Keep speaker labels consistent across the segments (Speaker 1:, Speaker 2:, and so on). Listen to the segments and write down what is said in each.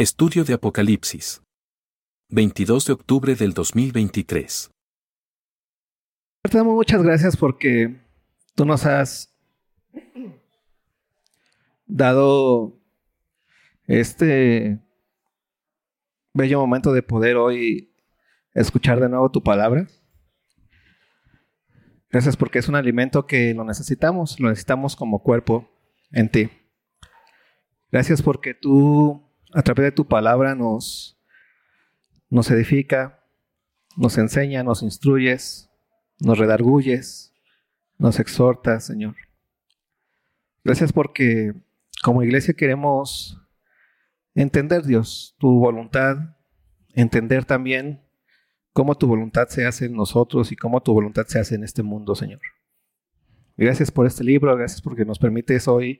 Speaker 1: Estudio de Apocalipsis. 22 de octubre del 2023.
Speaker 2: Te damos muchas gracias porque tú nos has dado este bello momento de poder hoy escuchar de nuevo tu palabra. Gracias porque es un alimento que lo necesitamos, lo necesitamos como cuerpo en ti. Gracias porque tú, a través de tu palabra, nos, nos edifica, nos enseña, nos instruyes, nos redarguyes, nos exhortas, Señor. Gracias porque como iglesia queremos entender, Dios, tu voluntad, entender también cómo tu voluntad se hace en nosotros y cómo tu voluntad se hace en este mundo, Señor. Gracias por este libro, gracias porque nos permites hoy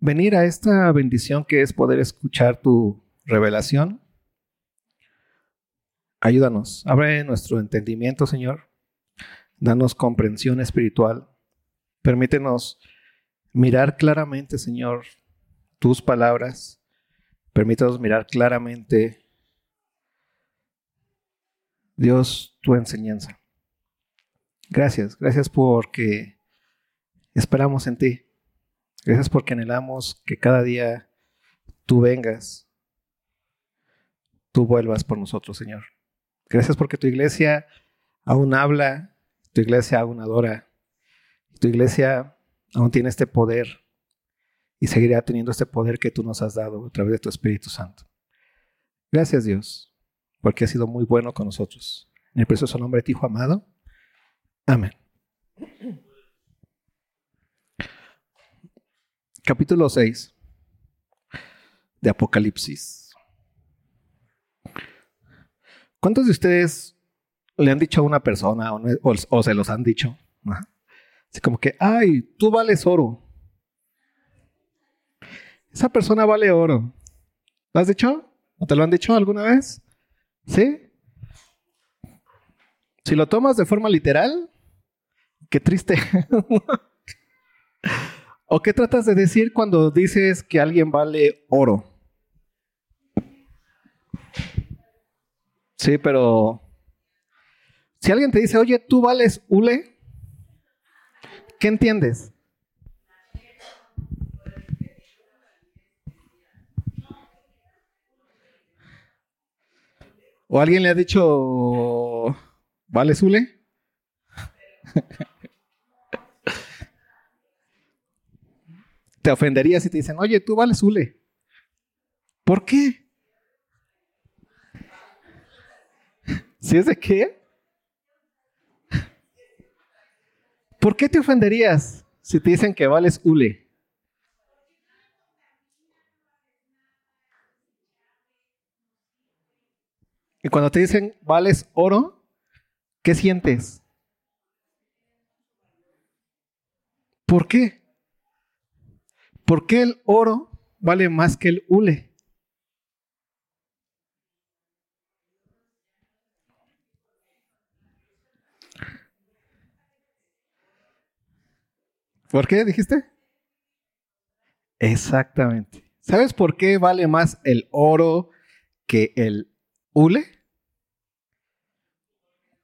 Speaker 2: venir a esta bendición que es poder escuchar tu revelación. Ayúdanos, abre nuestro entendimiento, Señor. Danos comprensión espiritual. Permítenos mirar claramente, Señor, tus palabras. Permítanos mirar claramente Dios, tu enseñanza. Gracias, gracias porque esperamos en ti. Gracias porque anhelamos que cada día tú vengas, tú vuelvas por nosotros, Señor. Gracias porque tu iglesia aún habla, tu iglesia aún adora, tu iglesia aún tiene este poder y seguirá teniendo este poder que tú nos has dado a través de tu Espíritu Santo. Gracias Dios porque ha sido muy bueno con nosotros. En el precioso nombre de ti, Hijo amado. Amén. Capítulo 6 de Apocalipsis. ¿Cuántos de ustedes le han dicho a una persona o, se los han dicho? Así como que, ay, tú vales oro. Esa persona vale oro. ¿Lo has dicho? ¿O te lo han dicho alguna vez? ¿Sí? Si lo tomas de forma literal, qué triste. ¿O qué tratas de decir cuando dices que alguien vale oro? Sí, pero si alguien te dice, oye, tú vales hule, ¿qué entiendes? ¿O alguien le ha dicho, ¿vale, Zule? te ofendería si te dicen, oye, tú vales Zule. ¿Por qué? ¿Si es de qué? ¿Por qué te ofenderías si te dicen que vales hule? Y cuando te dicen vales oro, ¿qué sientes? ¿Por qué? ¿Por qué el oro vale más que el hule? ¿Por qué dijiste? Exactamente. ¿Sabes por qué vale más el oro que el hule,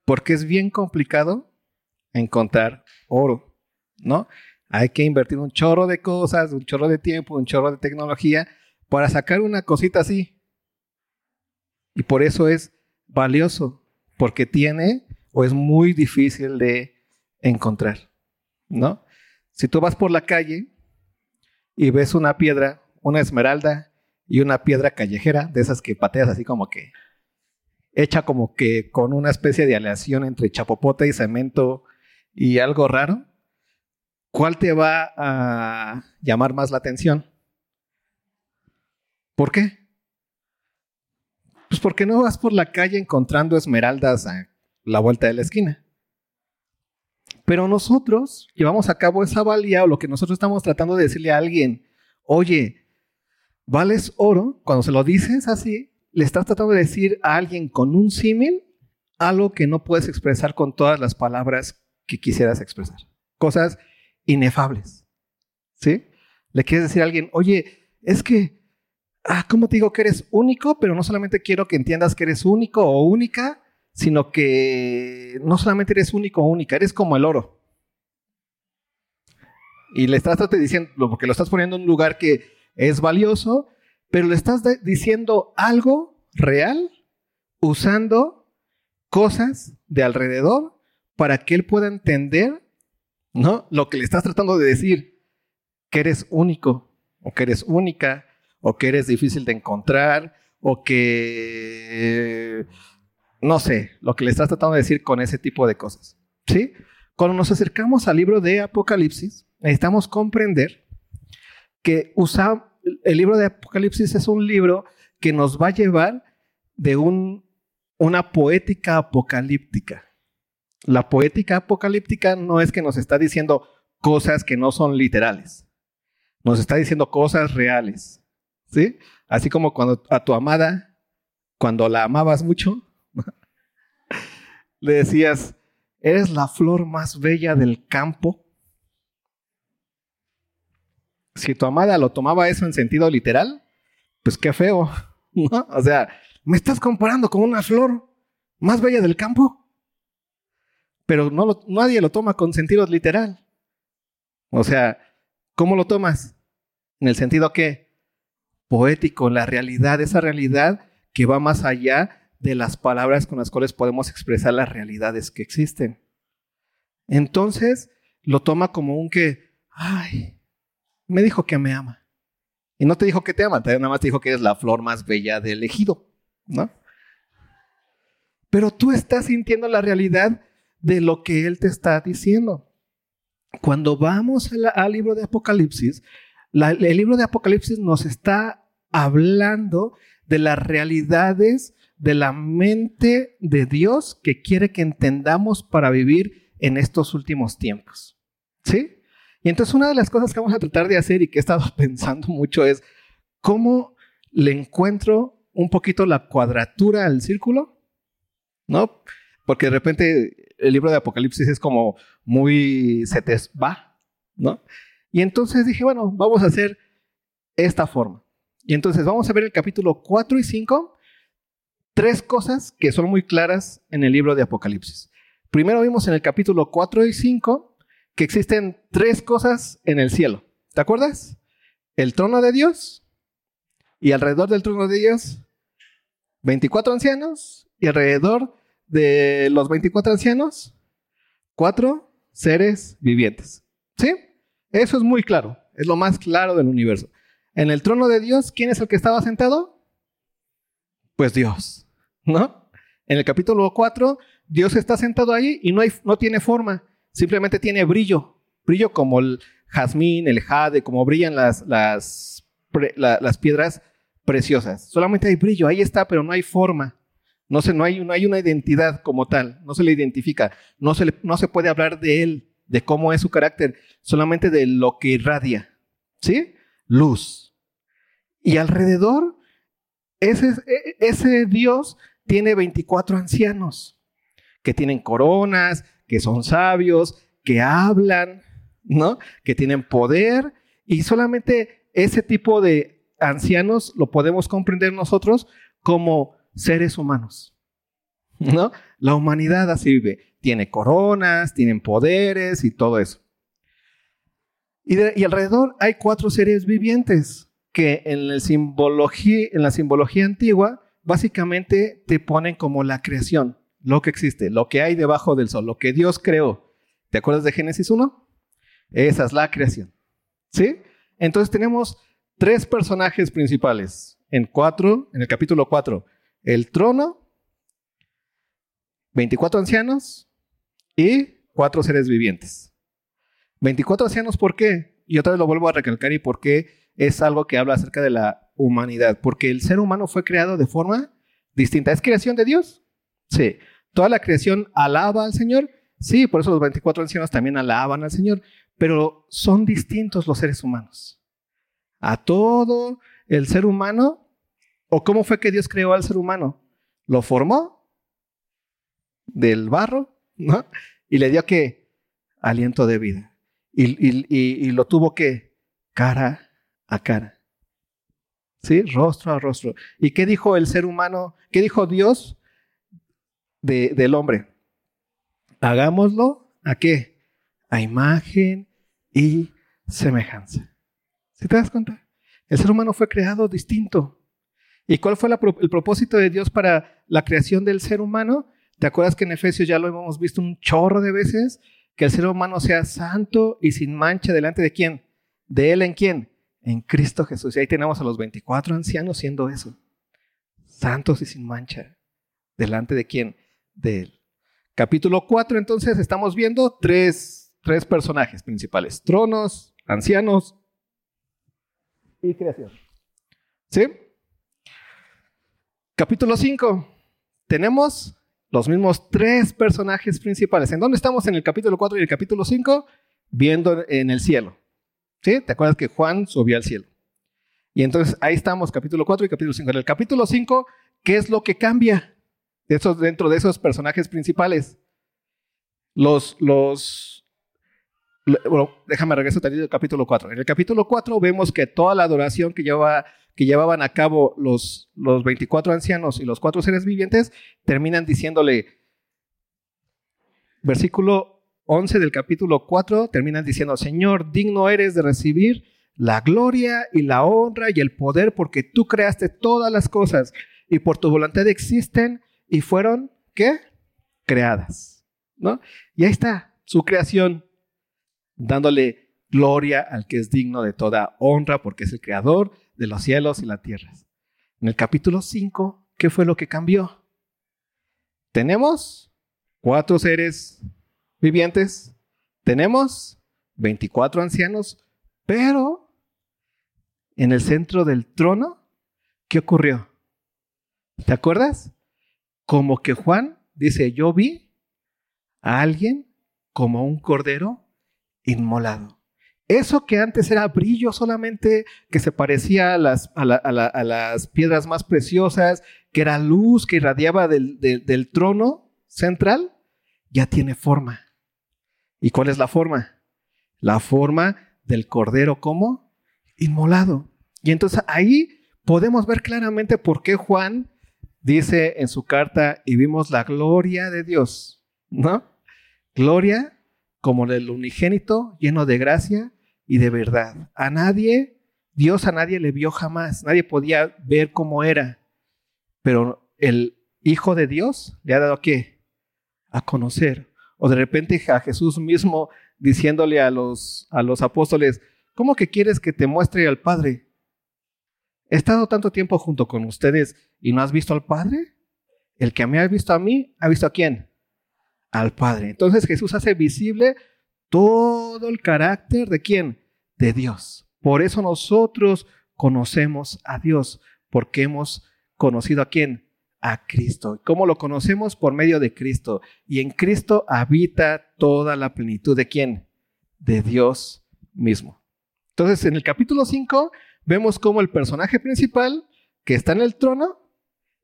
Speaker 2: porque es bien complicado encontrar oro, ¿no? Hay que invertir un chorro de cosas, un chorro de tiempo, un chorro de tecnología para sacar una cosita así. Y por eso es valioso, porque tiene o es muy difícil de encontrar, ¿no? Si tú vas por la calle y ves una piedra, una esmeralda y una piedra callejera, de esas que pateas así como que hecha como que con una especie de aleación entre chapopote y cemento y algo raro, ¿cuál te va a llamar más la atención? ¿Por qué? Pues porque no vas por la calle encontrando esmeraldas a la vuelta de la esquina. Pero nosotros llevamos a cabo esa valía o lo que nosotros estamos tratando de decirle a alguien, oye, vales oro, cuando se lo dices así, le estás tratando de decir a alguien con un símil algo que no puedes expresar con todas las palabras que quisieras expresar. Cosas inefables. ¿Sí? Le quieres decir a alguien, oye, es que ah, ¿cómo te digo que eres único? Pero no solamente quiero que entiendas que eres único o única, sino que no solamente eres único o única, eres como el oro. Y le estás diciendo, porque lo estás poniendo en un lugar que es valioso, pero le estás diciendo algo real usando cosas de alrededor para que él pueda entender, ¿no? Lo que le estás tratando de decir, que eres único o que eres única o que eres difícil de encontrar, o que, no sé, lo que le estás tratando de decir con ese tipo de cosas. ¿Sí? Cuando nos acercamos al libro de Apocalipsis, necesitamos comprender que el libro de Apocalipsis es un libro que nos va a llevar de un, una poética apocalíptica. La poética apocalíptica no es que nos está diciendo cosas que no son literales. Nos está diciendo cosas reales. ¿sí? Así como cuando a tu amada, cuando la amabas mucho, le decías, eres la flor más bella del campo. Si tu amada lo tomaba eso en sentido literal, pues qué feo, O sea, me estás comparando con una flor más bella del campo. Pero nadie lo toma con sentido literal. O sea, ¿cómo lo tomas? En el sentido que poético, la realidad, esa realidad que va más allá de las palabras con las cuales podemos expresar las realidades que existen. Entonces lo toma como un que, ay, me dijo que me ama. Y no te dijo que te ama, nada más te dijo que eres la flor más bella del ejido, ¿no? Pero tú estás sintiendo la realidad de lo que él te está diciendo. Cuando vamos al libro de Apocalipsis, el libro de Apocalipsis nos está hablando de las realidades de la mente de Dios que quiere que entendamos para vivir en estos últimos tiempos. ¿Sí? Y entonces una de las cosas que vamos a tratar de hacer y que he estado pensando mucho es cómo le encuentro un poquito la cuadratura al círculo, ¿no? Porque de repente el libro de Apocalipsis es como muy se te va, ¿no? Y entonces dije, bueno, vamos a hacer esta forma. Y entonces vamos a ver el capítulo 4 y 5, tres cosas que son muy claras en el libro de Apocalipsis. Primero vimos en el capítulo 4 y 5 que existen tres cosas en el cielo. ¿Te acuerdas? El trono de Dios y alrededor del trono de Dios 24 ancianos y alrededor de los 24 ancianos cuatro seres vivientes. ¿Sí? Eso es muy claro, es lo más claro del universo. En el trono de Dios, ¿quién es el que estaba sentado? Pues Dios, ¿no? En el capítulo 4, Dios está sentado ahí y no, tiene forma, simplemente tiene brillo, brillo como el jazmín, el jade, como brillan las piedras preciosas. Solamente hay brillo, ahí está, pero no hay forma. No, no, hay, no hay una identidad como tal, no se le identifica, no se, no se puede hablar de él de cómo es su carácter, solamente de lo que irradia. ¿Sí? Luz. Y alrededor, ese, ese Dios tiene 24 ancianos que tienen coronas, que son sabios, que hablan, ¿no? Que tienen poder y solamente ese tipo de ancianos lo podemos comprender nosotros como seres humanos. ¿No? La humanidad así vive tiene coronas, tienen poderes y todo eso. Y, alrededor hay cuatro seres vivientes que en, el simbología, en la simbología antigua básicamente te ponen como la creación, lo que existe, lo que hay debajo del sol, lo que Dios creó. ¿Te acuerdas de Génesis 1? Esa es la creación. ¿Sí? Entonces tenemos tres personajes principales en cuatro, en el capítulo 4. El trono, 24 ancianos, y cuatro seres vivientes. 24 ancianos, ¿por qué? Y otra vez lo vuelvo a recalcar y por qué es algo que habla acerca de la humanidad. Porque el ser humano fue creado de forma distinta. ¿Es creación de Dios? Sí. ¿Toda la creación alaba al Señor? Sí, por eso los 24 ancianos también alaban al Señor. Pero son distintos los seres humanos. A todo el ser humano, ¿o cómo fue que Dios creó al ser humano? ¿Lo formó? ¿Del barro? ¿no? Y le dio que aliento de vida. Y, lo tuvo que cara a cara. ¿Sí? Rostro a rostro. ¿Y qué dijo el ser humano? ¿Qué dijo Dios de, del hombre? Hagámoslo a qué? A imagen y semejanza. ¿Sí te das cuenta? El ser humano fue creado distinto. ¿Y cuál fue el propósito de Dios para la creación del ser humano? ¿Te acuerdas que en Efesios ya lo hemos visto un chorro de veces? Que el ser humano sea santo y sin mancha delante de quién? ¿De él en quién? En Cristo Jesús. Y ahí tenemos a los 24 ancianos siendo eso. Santos y sin mancha. ¿Delante de quién? De él. Capítulo 4, entonces, estamos viendo tres, tres personajes principales. Tronos, ancianos y creación. ¿Sí? Capítulo 5. Tenemos los mismos tres personajes principales. ¿En dónde estamos en el capítulo 4 y el capítulo 5? Viendo en el cielo. ¿Sí? ¿Te acuerdas que Juan subió al cielo? Y entonces ahí estamos, capítulo 4 y capítulo 5. En el capítulo 5, ¿qué es lo que cambia dentro de esos personajes principales? Los, los, bueno, déjame regresar al capítulo 4. En el capítulo 4 vemos que toda la adoración que lleva que llevaban a cabo los, los 24 ancianos y los cuatro seres vivientes, terminan diciéndole, versículo 11 del capítulo 4, terminan diciendo, Señor, digno eres de recibir la gloria y la honra y el poder porque tú creaste todas las cosas y por tu voluntad existen y fueron, ¿qué? Creadas, ¿no? Y ahí está su creación, dándole gloria al que es digno de toda honra porque es el creador de los cielos y la tierra. En el capítulo 5, ¿qué fue lo que cambió? Tenemos cuatro seres vivientes, tenemos 24 ancianos, pero en el centro del trono, ¿qué ocurrió? ¿Te acuerdas? Como que Juan dice, yo vi a alguien como un cordero inmolado. Eso que antes era brillo solamente, que se parecía a las, a, las piedras más preciosas, que era luz que irradiaba del, del trono central, ya tiene forma. ¿Y cuál es la forma? La forma del cordero como inmolado. Y entonces ahí podemos ver claramente por qué Juan dice en su carta, y vimos la gloria de Dios, ¿no? Gloria como del unigénito, lleno de gracia y de verdad. A nadie, Dios a nadie le vio jamás, nadie podía ver cómo era, pero el Hijo de Dios le ha dado qué? A conocer. O de repente a Jesús mismo diciéndole a los, a los apóstoles, ¿cómo que quieres que te muestre al Padre? He estado tanto tiempo junto con ustedes y no has visto al Padre. El que me ha visto a mí, ¿ha visto a quién? Al Padre. Entonces Jesús hace visible todo el carácter de quién? De Dios. Por eso nosotros conocemos a Dios, porque hemos conocido a quién? A Cristo. ¿Cómo lo conocemos? Por medio de Cristo. Y en Cristo habita toda la plenitud de quién? De Dios mismo. Entonces, en el capítulo 5 vemos cómo el personaje principal que está en el trono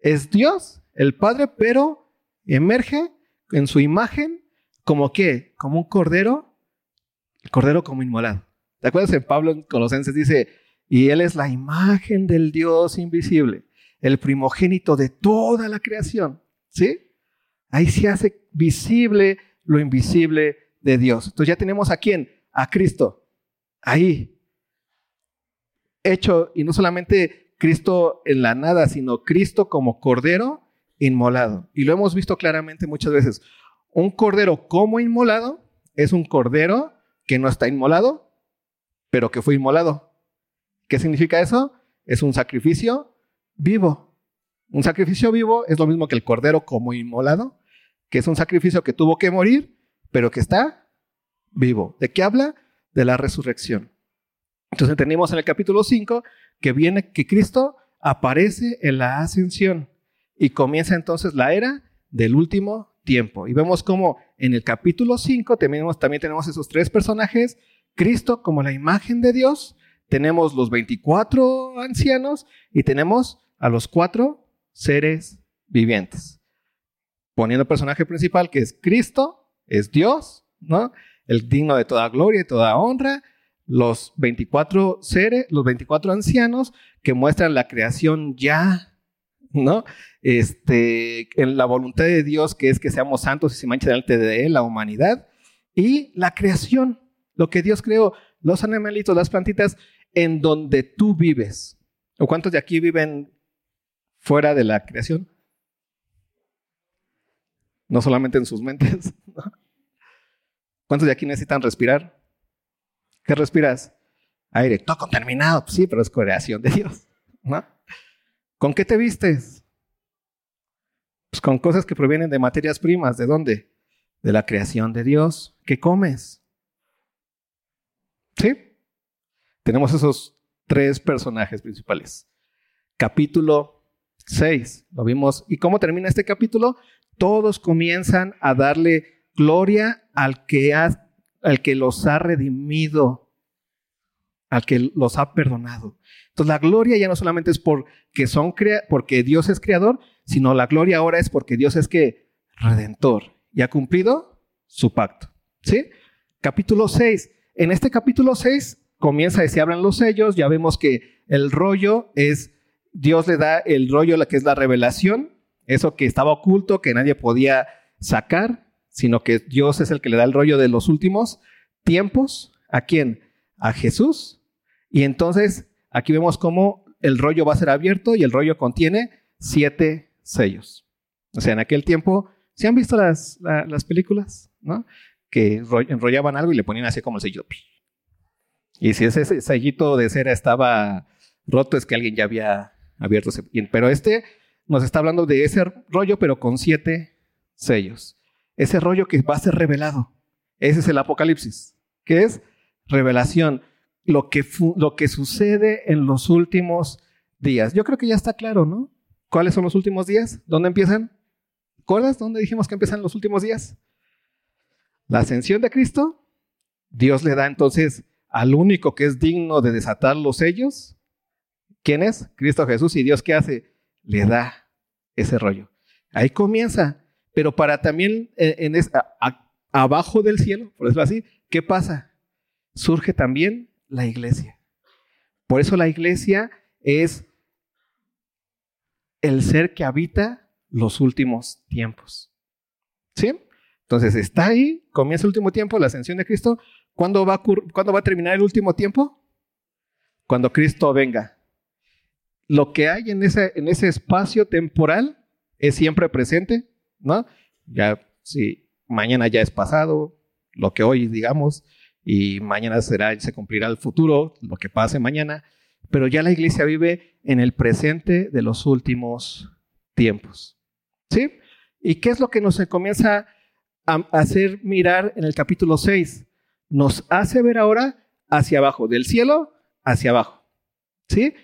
Speaker 2: es Dios, el Padre, pero emerge en su imagen como qué? Como un cordero cordero como inmolado. ¿Te acuerdas en Pablo en Colosenses dice, y él es la imagen del Dios invisible, el primogénito de toda la creación? ¿Sí? Ahí se hace visible lo invisible de Dios. Entonces ya tenemos a quién? A Cristo. Ahí. Hecho, y no solamente Cristo en la nada, sino Cristo como cordero inmolado. Y lo hemos visto claramente muchas veces. Un cordero como inmolado es un cordero que no está inmolado, pero que fue inmolado. ¿Qué significa eso? Es un sacrificio vivo. Un sacrificio vivo es lo mismo que el cordero como inmolado, que es un sacrificio que tuvo que morir, pero que está vivo. ¿De qué habla? De la resurrección. Entonces entendimos en el capítulo 5 que viene que Cristo aparece en la ascensión y comienza entonces la era del último tiempo. Y vemos como en el capítulo 5 tenemos, también tenemos esos tres personajes, Cristo como la imagen de Dios, tenemos los 24 ancianos y tenemos a los cuatro seres vivientes. Poniendo el personaje principal que es Cristo, es Dios, ¿no? El digno de toda gloria y toda honra, los 24 seres, los 24 ancianos que muestran la creación ya, ¿no? Este, en la voluntad de Dios, que es que seamos santos y se mancha delante de Él, la humanidad, y la creación, lo que Dios creó, los animalitos, las plantitas, en donde tú vives. ¿O cuántos de aquí viven fuera de la creación? No solamente en sus mentes. ¿Cuántos de aquí necesitan respirar? ¿Qué respiras? Aire, todo contaminado. Pues sí, pero es creación de Dios. ¿no? ¿Con qué te vistes? Pues con cosas que provienen de materias primas. ¿De dónde? De la creación de Dios. ¿Qué comes? ¿Sí? Tenemos esos tres personajes principales. Capítulo 6, lo vimos. ¿Y cómo termina este capítulo? Todos comienzan a darle gloria al que, al que los ha redimido, al que los ha perdonado. Entonces la gloria ya no solamente es porque, son porque Dios es creador, sino la gloria ahora es porque Dios es que redentor y ha cumplido su pacto. Capítulo 6. En este capítulo 6 comienza y se abren los sellos, ya vemos que el rollo es, Dios le da el rollo, la que es la revelación, eso que estaba oculto, que nadie podía sacar, sino que Dios es el que le da el rollo de los últimos tiempos. ¿A quién? A Jesús. Y entonces aquí vemos cómo el rollo va a ser abierto y el rollo contiene siete sellos. O sea, en aquel tiempo, ¿se han visto las, las películas? ¿no? Que enrollaban algo y le ponían así como el sello. Y si ese sellito de cera estaba roto, es que alguien ya había abierto ese. Pero este nos está hablando de ese rollo, pero con siete sellos. Ese rollo que va a ser revelado. Ese es el Apocalipsis, que es revelación. Lo que, lo que sucede en los últimos días. Yo creo que ya está claro, ¿no? ¿Cuáles son los últimos días? ¿Dónde empiezan? ¿Cuáles? ¿Dónde dijimos que empiezan los últimos días? La ascensión de Cristo. Dios le da entonces al único que es digno de desatar los sellos. ¿Quién es? Cristo Jesús. ¿Y Dios qué hace? Le da ese rollo. Ahí comienza. Pero para también eh, en, abajo del cielo, por decirlo así, ¿qué pasa? Surge también la iglesia. Por eso la iglesia es el ser que habita los últimos tiempos. ¿Sí? Entonces está ahí, comienza el último tiempo, la ascensión de Cristo, ¿Cuándo va, a va a terminar el último tiempo? Cuando Cristo venga. Lo que hay en ese, en ese espacio temporal es siempre presente, ¿no? Ya, si mañana ya es pasado, lo que hoy digamos, y mañana será, se cumplirá el futuro, lo que pase mañana, pero ya la iglesia vive en el presente de los últimos tiempos. ¿Sí? ¿Y qué es lo que nos comienza a hacer mirar en el capítulo 6? nos hace ver ahora hacia abajo, del cielo hacia abajo. ¿Sí?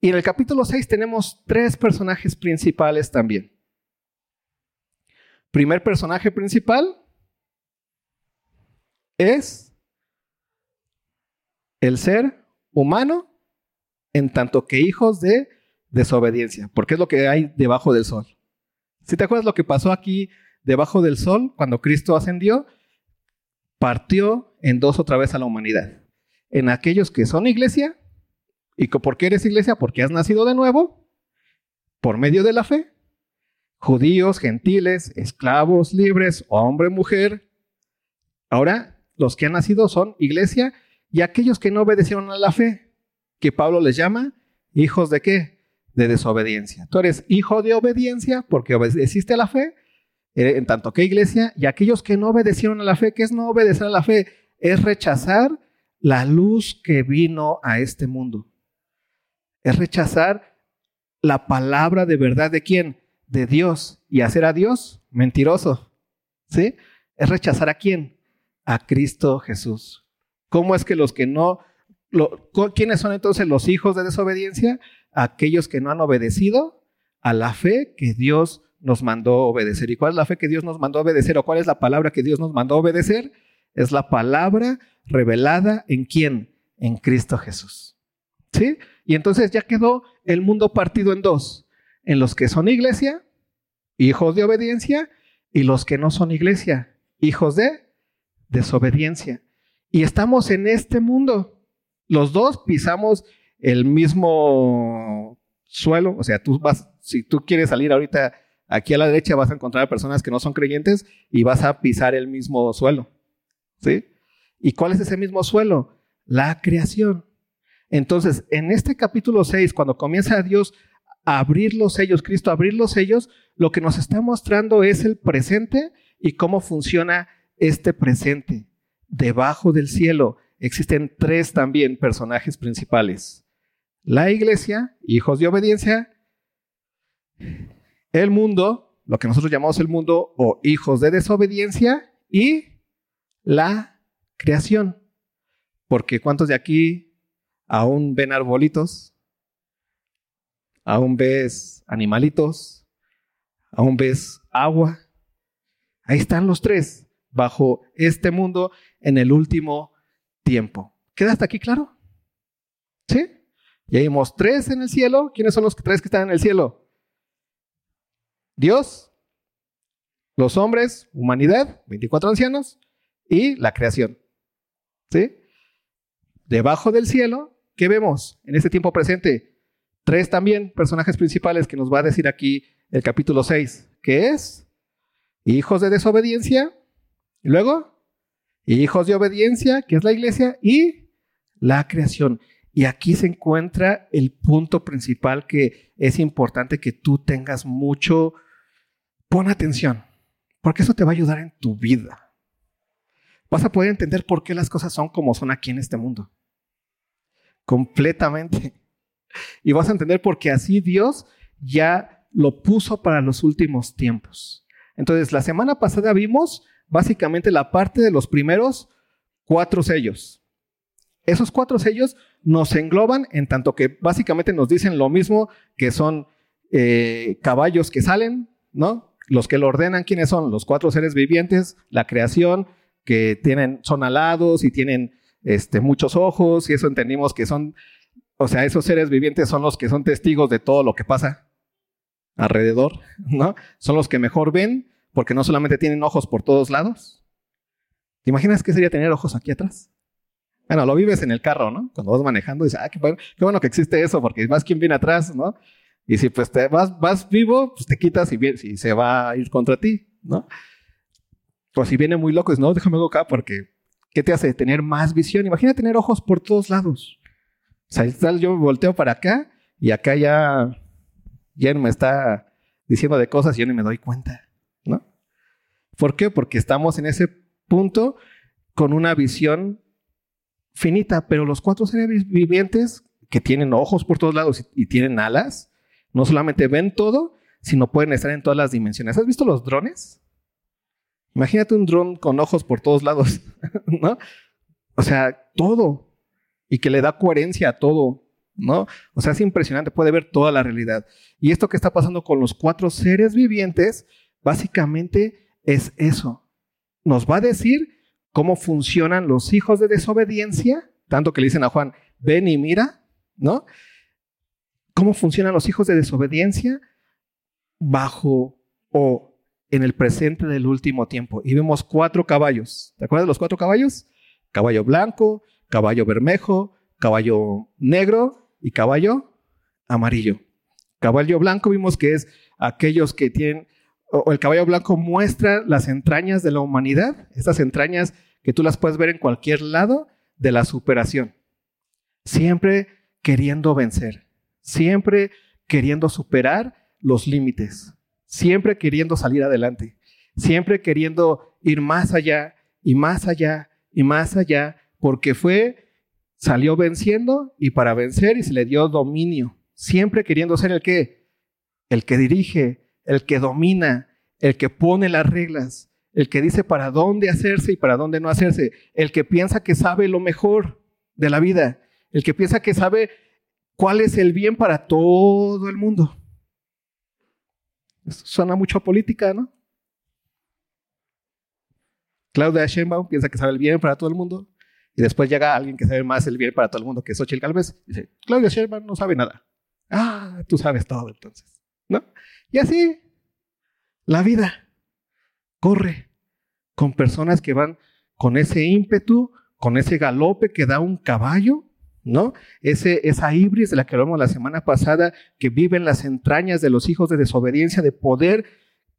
Speaker 2: Y en el capítulo 6 tenemos tres personajes principales también. Primer personaje principal es el ser humano en tanto que hijos de desobediencia, porque es lo que hay debajo del sol. Si te acuerdas lo que pasó aquí debajo del sol cuando Cristo ascendió, partió en dos otra vez a la humanidad. En aquellos que son iglesia, ¿y por qué eres iglesia? Porque has nacido de nuevo, por medio de la fe. Judíos, gentiles, esclavos, libres, hombre, mujer. Ahora, los que han nacido son iglesia y aquellos que no obedecieron a la fe, que Pablo les llama hijos de qué? De desobediencia. Tú eres hijo de obediencia porque obedeciste a la fe eh, en tanto que iglesia, y aquellos que no obedecieron a la fe, ¿qué es no obedecer a la fe? Es rechazar la luz que vino a este mundo. Es rechazar la palabra de verdad de quién? De Dios. Y hacer a Dios mentiroso. ¿Sí? Es rechazar a quién? A Cristo Jesús. ¿Cómo es que los que no... ¿Quiénes son entonces los hijos de desobediencia? Aquellos que no han obedecido a la fe que Dios nos mandó obedecer. ¿Y cuál es la fe que Dios nos mandó obedecer? ¿O cuál es la palabra que Dios nos mandó obedecer? Es la palabra revelada en quién? En Cristo Jesús. ¿Sí? Y entonces ya quedó el mundo partido en dos. En los que son iglesia, hijos de obediencia, y los que no son iglesia, hijos de desobediencia. Y estamos en este mundo. Los dos pisamos el mismo suelo, o sea, tú vas, si tú quieres salir ahorita aquí a la derecha, vas a encontrar personas que no son creyentes y vas a pisar el mismo suelo. ¿Sí? ¿Y cuál es ese mismo suelo? La creación. Entonces, en este capítulo 6, cuando comienza Dios a abrir los sellos, Cristo a abrir los sellos, lo que nos está mostrando es el presente y cómo funciona este presente. Debajo del cielo existen tres también personajes principales. La iglesia, hijos de obediencia, el mundo, lo que nosotros llamamos el mundo, o hijos de desobediencia, y la creación. Porque ¿cuántos de aquí aún ven arbolitos? ¿Aún ves animalitos? ¿Aún ves agua? Ahí están los tres, bajo este mundo en el último tiempo. ¿Queda hasta aquí claro? ¿Sí? Ya vimos tres en el cielo. ¿Quiénes son los tres que están en el cielo? Dios, los hombres, humanidad, 24 ancianos y la creación. ¿Sí? Debajo del cielo, ¿qué vemos en este tiempo presente? Tres también personajes principales que nos va a decir aquí el capítulo 6, que es hijos de desobediencia, y luego hijos de obediencia, que es la iglesia, y la creación. Y aquí se encuentra el punto principal que es importante que tú tengas mucho, pon atención, porque eso te va a ayudar en tu vida. Vas a poder entender por qué las cosas son como son aquí en este mundo. Completamente. Y vas a entender por qué así Dios ya lo puso para los últimos tiempos. Entonces, la semana pasada vimos básicamente la parte de los primeros cuatro sellos. Esos cuatro sellos nos engloban en tanto que básicamente nos dicen lo mismo que son eh, caballos que salen, ¿no? Los que lo ordenan, ¿quiénes son? Los cuatro seres vivientes, la creación, que tienen, son alados y tienen este, muchos ojos, y eso entendimos que son, o sea, esos seres vivientes son los que son testigos de todo lo que pasa alrededor, ¿no? Son los que mejor ven, porque no solamente tienen ojos por todos lados. ¿Te imaginas qué sería tener ojos aquí atrás? Bueno, lo vives en el carro, ¿no? Cuando vas manejando, dices, ah, qué bueno, que existe eso, porque más quien viene atrás, ¿no? Y si pues te vas, vas vivo, pues te quitas y, se va a ir contra ti, ¿no? O si viene muy loco, dices, no, déjame go acá, porque ¿qué te hace tener más visión? Imagina tener ojos por todos lados. O sea, yo volteo para acá y acá ya, ya me está diciendo de cosas y yo ni me doy cuenta. ¿Por qué? Porque estamos en ese punto con una visión finita, pero los cuatro seres vivientes que tienen ojos por todos lados y, tienen alas, no solamente ven todo, sino pueden estar en todas las dimensiones. ¿Has visto los drones? Imagínate un dron con ojos por todos lados, ¿no? O sea, todo. Y que le da coherencia a todo, ¿no? O sea, es impresionante, puede ver toda la realidad. Y esto que está pasando con los cuatro seres vivientes, básicamente es eso. Nos va a decir cómo funcionan los hijos de desobediencia, tanto que le dicen a Juan, ven y mira, ¿no? ¿Cómo funcionan los hijos de desobediencia bajo o en el presente del último tiempo? Y vemos cuatro caballos. ¿Te acuerdas de los cuatro caballos? Caballo blanco, caballo bermejo, caballo negro y caballo amarillo. Caballo blanco vimos que es aquellos que tienen, o el caballo blanco muestra las entrañas de la humanidad, estas entrañas que tú las puedes ver en cualquier lado de la superación. Siempre queriendo vencer, siempre queriendo superar los límites, siempre queriendo salir adelante, siempre queriendo ir más allá y más allá y más allá, porque fue, salió venciendo y para vencer y se le dio dominio, siempre queriendo ser el que, el que dirige, el que domina, el que pone las reglas, el que dice para dónde hacerse y para dónde no hacerse, el que piensa que sabe lo mejor de la vida, el que piensa que sabe cuál es el bien para todo el mundo. suena mucho a política, ¿no? Claudia Sheinbaum piensa que sabe el bien para todo el mundo y después llega alguien que sabe más el bien para todo el mundo, que es Xochitl Galvez, y dice, Claudia Sheinbaum no sabe nada. Ah, tú sabes todo entonces, ¿no? Y así, la vida corre con personas que van con ese ímpetu, con ese galope que da un caballo, ¿no? Ese, esa híbrida de la que hablamos la semana pasada, que vive en las entrañas de los hijos de desobediencia, de poder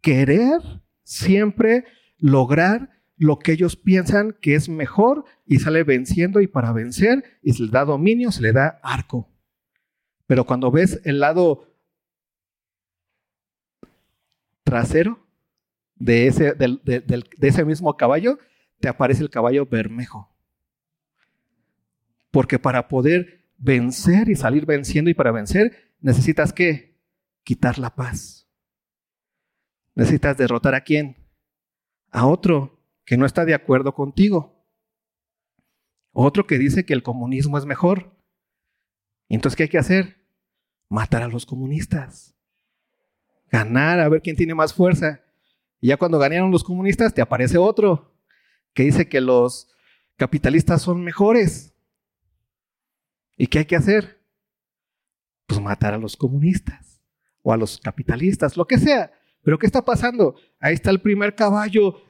Speaker 2: querer siempre lograr lo que ellos piensan que es mejor y sale venciendo y para vencer y se le da dominio, se le da arco. Pero cuando ves el lado trasero de ese, de ese mismo caballo, te aparece el caballo bermejo. Porque para poder vencer y salir venciendo y para vencer, necesitas qué? Quitar la paz. Necesitas derrotar a quién? A otro que no está de acuerdo contigo. Otro que dice que el comunismo es mejor. entonces, ¿qué hay que hacer? Matar a los comunistas. Ganar, a ver quién tiene más fuerza. Y ya cuando ganaron los comunistas, te aparece otro que dice que los capitalistas son mejores. ¿Y qué hay que hacer? Pues matar a los comunistas o a los capitalistas, lo que sea. Pero ¿qué está pasando? Ahí está el primer caballo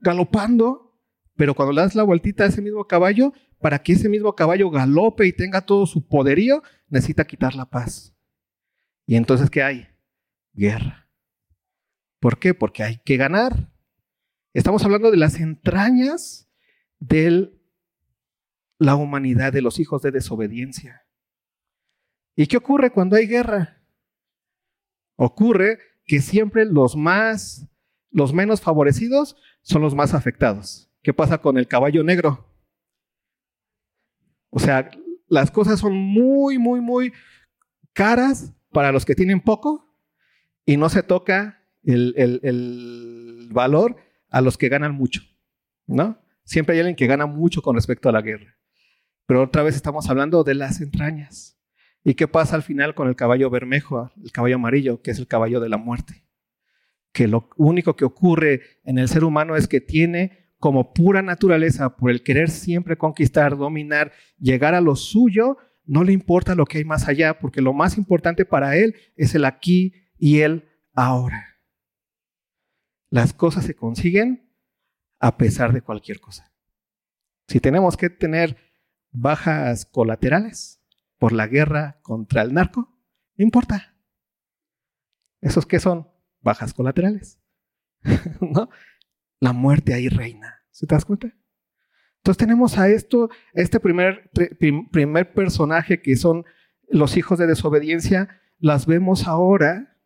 Speaker 2: galopando, pero cuando le das la vueltita a ese mismo caballo, para que ese mismo caballo galope y tenga todo su poderío, necesita quitar la paz. Y entonces, ¿qué hay? Guerra. ¿Por qué? Porque hay que ganar. Estamos hablando de las entrañas de la humanidad, de los hijos de desobediencia. ¿Y qué ocurre cuando hay guerra? Ocurre que siempre los más, los menos favorecidos son los más afectados. ¿Qué pasa con el caballo negro? O sea, las cosas son muy, muy, muy caras para los que tienen poco y no se toca el, el valor a los que ganan mucho, ¿no? Siempre hay alguien que gana mucho con respecto a la guerra. Pero otra vez estamos hablando de las entrañas. ¿Y qué pasa al final con el caballo bermejo, el caballo amarillo, que es el caballo de la muerte? Que lo único que ocurre en el ser humano es que tiene como pura naturaleza, por el querer siempre conquistar, dominar, llegar a lo suyo, no le importa lo que hay más allá, porque lo más importante para él es el aquí y el ahora. Las cosas se consiguen a pesar de cualquier cosa. Si tenemos que tener bajas colaterales por la guerra contra el narco, no importa. ¿Esos qué son? Bajas colaterales. ¿No? La muerte ahí reina. ¿Se te das cuenta? Entonces tenemos a esto, este primer, primer personaje que son los hijos de desobediencia, las vemos ahora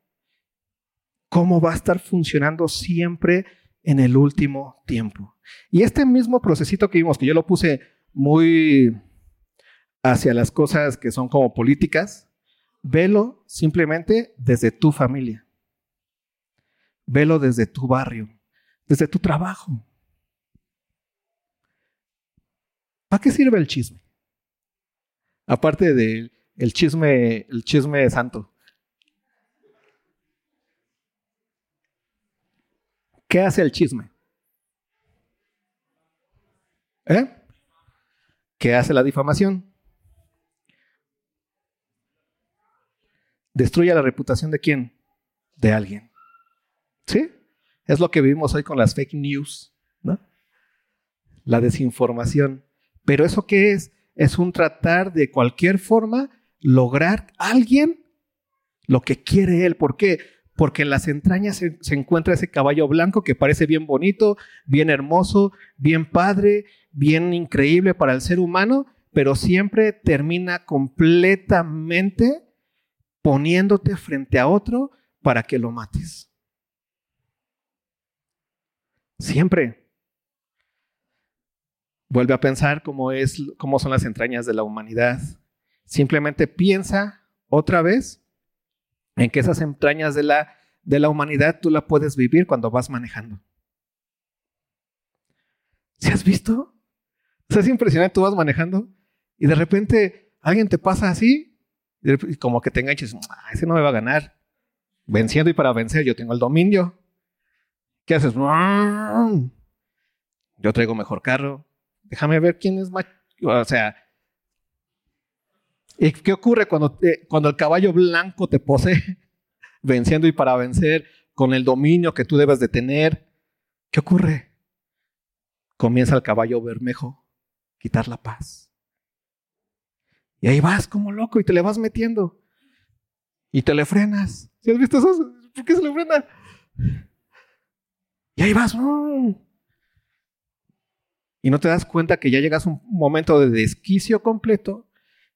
Speaker 2: cómo va a estar funcionando siempre en el último tiempo. Y este mismo procesito que vimos, que yo lo puse muy hacia las cosas que son como políticas, velo simplemente desde tu familia. Velo desde tu barrio, desde tu trabajo. ¿Para qué sirve el chisme? Aparte del chisme, el chisme santo. ¿Qué hace el chisme? ¿Eh? ¿Qué hace la difamación? Destruye la reputación de quién? De alguien. ¿Sí? Es lo que vivimos hoy con las fake news, ¿no? La desinformación. Pero eso qué es? Es un tratar de cualquier forma lograr alguien lo que quiere él. ¿Por qué? Porque en las entrañas se, encuentra ese caballo blanco que parece bien bonito, bien hermoso, bien padre, bien increíble para el ser humano, pero siempre termina completamente poniéndote frente a otro para que lo mates. Siempre. Vuelve a pensar cómo, es, cómo son las entrañas de la humanidad. Simplemente piensa otra vez en que esas entrañas de la, de la humanidad tú la puedes vivir cuando vas manejando. ¿Se has visto? Es impresionante, tú vas manejando y de repente alguien te pasa así y como que te enganches, ah, ese no me va a ganar. Venciendo y para vencer yo tengo el dominio. ¿Qué haces? Yo traigo mejor carro. Déjame ver quién es más... O sea, ¿y qué ocurre cuando, cuando el caballo blanco te posee? Venciendo y para vencer con el dominio que tú debes de tener. ¿Qué ocurre? Comienza el caballo bermejo quitar la paz. Y ahí vas como loco y te le vas metiendo. Y te le frenas. ¿Sí has visto eso? ¿Por qué se le frena? Y ahí vas. Y no te das cuenta que ya llegas a un momento de desquicio completo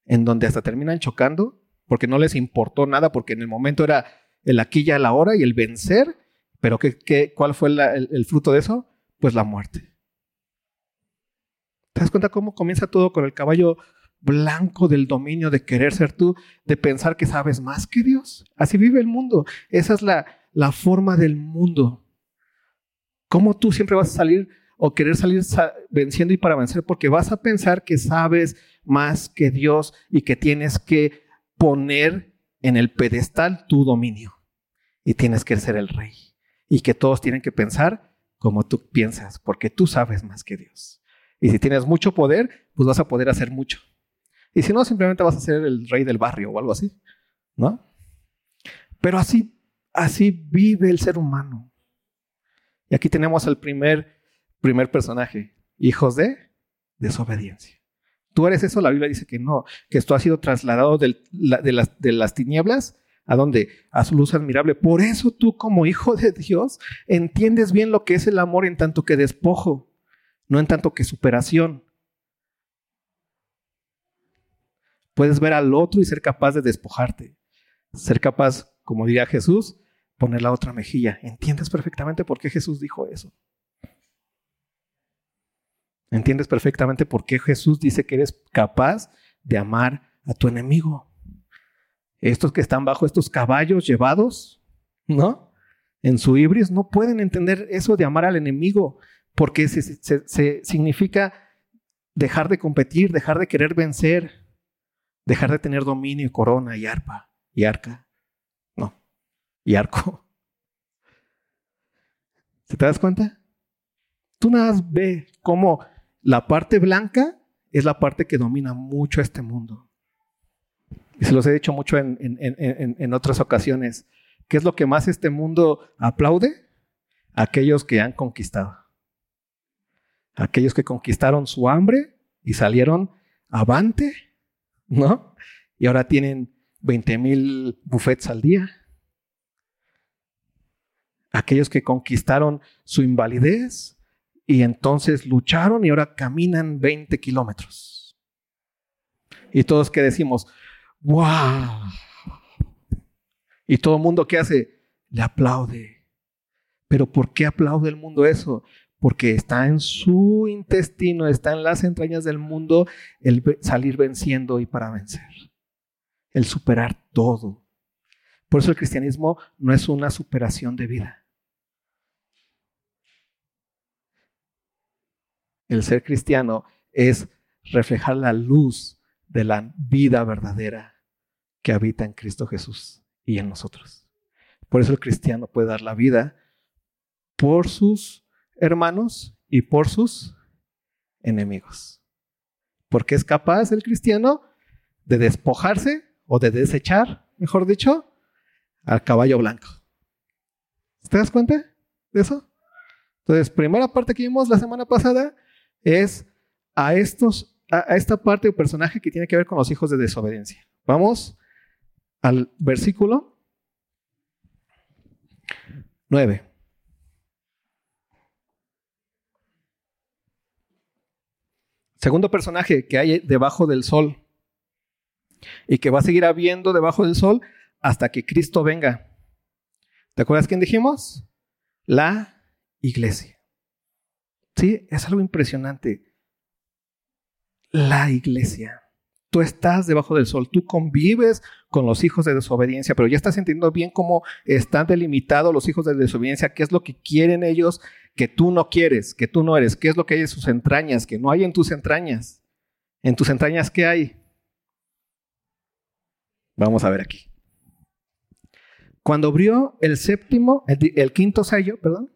Speaker 2: en donde hasta terminan chocando porque no les importó nada, porque en el momento era el aquí y la hora y el vencer. Pero ¿qué, qué, cuál fue el fruto de eso? Pues la muerte. ¿Te das cuenta cómo comienza todo con el caballo blanco del dominio de querer ser tú, de pensar que sabes más que Dios? Así vive el mundo. Esa es la, la forma del mundo. ¿Cómo tú siempre vas a salir o querer salir venciendo y para vencer? Porque vas a pensar que sabes más que Dios y que tienes que poner en el pedestal tu dominio. Y tienes que ser el rey. Y que todos tienen que pensar como tú piensas, porque tú sabes más que Dios. Y si tienes mucho poder, pues vas a poder hacer mucho. Y si no, simplemente vas a ser el rey del barrio o algo así, ¿no? Pero así, así vive el ser humano. Y aquí tenemos el primer, primer personaje, hijos de desobediencia. ¿Tú eres eso? La Biblia dice que no, que esto ha sido trasladado de, las, de las tinieblas ¿A dónde? A su luz admirable. Por eso tú como hijo de Dios entiendes bien lo que es el amor en tanto que despojo, no en tanto que superación. Puedes ver al otro y ser capaz de despojarte. Ser capaz, como diría Jesús, poner la otra mejilla. ¿Entiendes perfectamente por qué Jesús dijo eso? ¿Entiendes perfectamente por qué Jesús dice que eres capaz de amar a tu enemigo? Estos que están bajo estos caballos llevados, ¿no? En su ibris, no pueden entender eso de amar al enemigo, porque se, significa dejar de competir, dejar de querer vencer, dejar de tener dominio y corona y arpa y arca. No, y arco. ¿Se te das cuenta? Tú nada más ve cómo la parte blanca es la parte que domina mucho este mundo. Y se los he dicho mucho en, otras ocasiones. ¿Qué es lo que más este mundo aplaude? Aquellos que han conquistado. Aquellos que conquistaron su hambre y salieron avante, ¿no? Y ahora tienen 20 mil buffets al día. Aquellos que conquistaron su invalidez y entonces lucharon y ahora caminan 20 kilómetros. Y todos que decimos, ¡Wow! Y todo el mundo que hace, le aplaude. Pero ¿por qué aplaude el mundo eso? Porque está en su intestino, está en las entrañas del mundo el salir venciendo y para vencer. El superar todo. Por eso el cristianismo no es una superación de vida. El ser cristiano es reflejar la luz de la vida verdadera que habita en Cristo Jesús y en nosotros. Por eso el cristiano puede dar la vida por sus hermanos y por sus enemigos. Porque es capaz el cristiano de despojarse o de desechar, mejor dicho, al caballo blanco. ¿Te das cuenta de eso? Entonces, primera parte que vimos la semana pasada es a estos a, esta parte o personaje que tiene que ver con los hijos de desobediencia. Vamos al versículo 9. Segundo personaje que hay debajo del sol y que va a seguir habiendo debajo del sol hasta que Cristo venga. ¿Te acuerdas quién dijimos? La iglesia. Sí, es algo impresionante. La iglesia. Tú estás debajo del sol, tú convives con los hijos de desobediencia, pero ya estás entendiendo bien cómo están delimitados los hijos de desobediencia, qué es lo que quieren ellos que tú no quieres, que tú no eres, qué es lo que hay en sus entrañas, que no hay en tus entrañas. En tus entrañas, ¿qué hay? Vamos a ver aquí. Cuando abrió el séptimo, el, el quinto sello, perdón,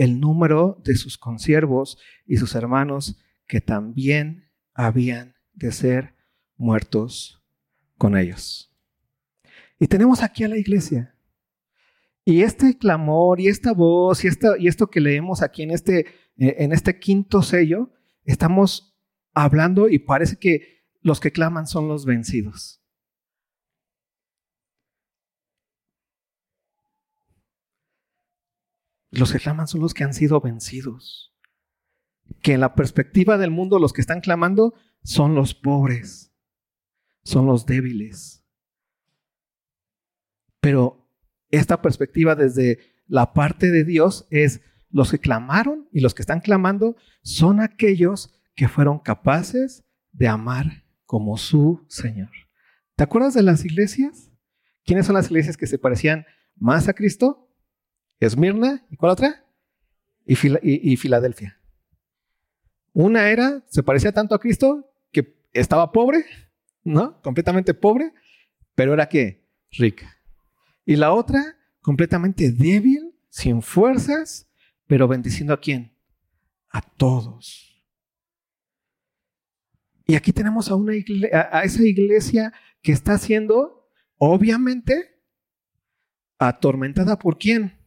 Speaker 2: el número de sus consiervos y sus hermanos, que también habían de ser muertos con ellos. Y tenemos aquí a la iglesia y este clamor y esta voz y, y esto que leemos aquí en este, eh, en este quinto sello, estamos hablando y parece que los que claman son los vencidos. Los que claman son los que han sido vencidos. Que en la perspectiva del mundo los que están clamando son los pobres, son los débiles. Pero esta perspectiva desde la parte de Dios es los que clamaron y los que están clamando son aquellos que fueron capaces de amar como su Señor. ¿Te acuerdas de las iglesias? ¿Quiénes son las iglesias que se parecían más a Cristo? Esmirna y cuál otra? Y, Filadelfia. Una era, se parecía tanto a Cristo que estaba pobre, ¿no? Completamente pobre, pero era que rica. Y la otra, completamente débil, sin fuerzas, pero bendiciendo a quién? A todos. Y aquí tenemos a, una a esa iglesia que está siendo, obviamente, atormentada por quién?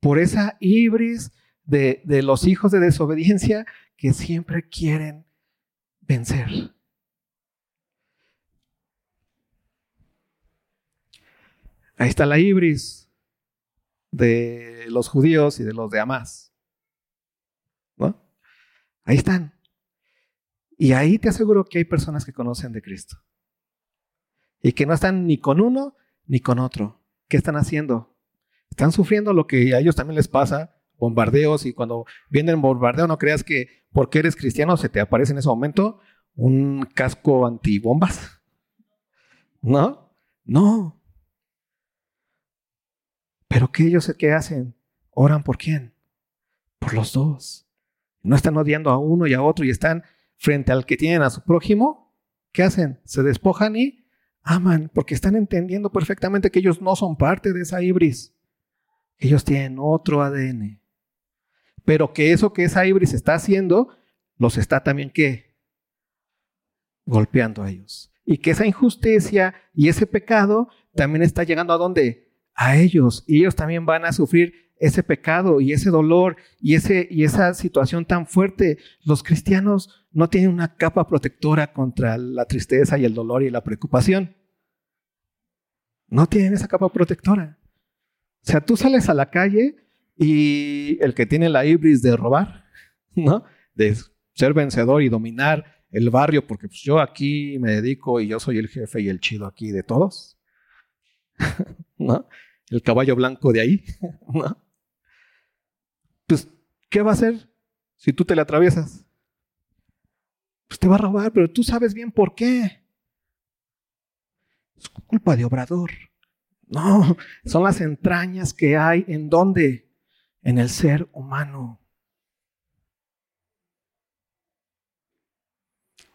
Speaker 2: Por esa ibris de, los hijos de desobediencia que siempre quieren vencer. Ahí está la ibris de los judíos y de los de Hamas. ¿No? Ahí están. Y ahí te aseguro que hay personas que conocen de Cristo. Y que no están ni con uno ni con otro. ¿Qué están haciendo? Están sufriendo lo que a ellos también les pasa, bombardeos, y cuando viene el bombardeo no creas que porque eres cristiano se te aparece en ese momento un casco antibombas. ¿No? No. Pero ¿qué ellos qué hacen? Oran por quién? Por los dos. No están odiando a uno y a otro y están frente al que tienen a su prójimo. ¿Qué hacen? Se despojan y aman porque están entendiendo perfectamente que ellos no son parte de esa ibris. Ellos tienen otro ADN. Pero que eso que esa ibris está haciendo, los está también qué? Golpeando a ellos. Y que esa injusticia y ese pecado también está llegando a dónde? a ellos y ellos también van a sufrir ese pecado y ese dolor y, ese, y esa situación tan fuerte. Los cristianos no tienen una capa protectora contra la tristeza y el dolor y la preocupación. No tienen esa capa protectora. O sea, tú sales a la calle y el que tiene la ibris de robar, ¿no? De ser vencedor y dominar el barrio, porque pues, yo aquí me dedico y yo soy el jefe y el chido aquí de todos, ¿no? el caballo blanco de ahí, Pues, ¿qué va a hacer si tú te le atraviesas? Pues te va a robar, pero tú sabes bien por qué. Es culpa de Obrador. No, son las entrañas que hay en dónde? En el ser humano.